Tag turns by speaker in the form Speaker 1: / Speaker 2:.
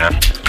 Speaker 1: Yeah.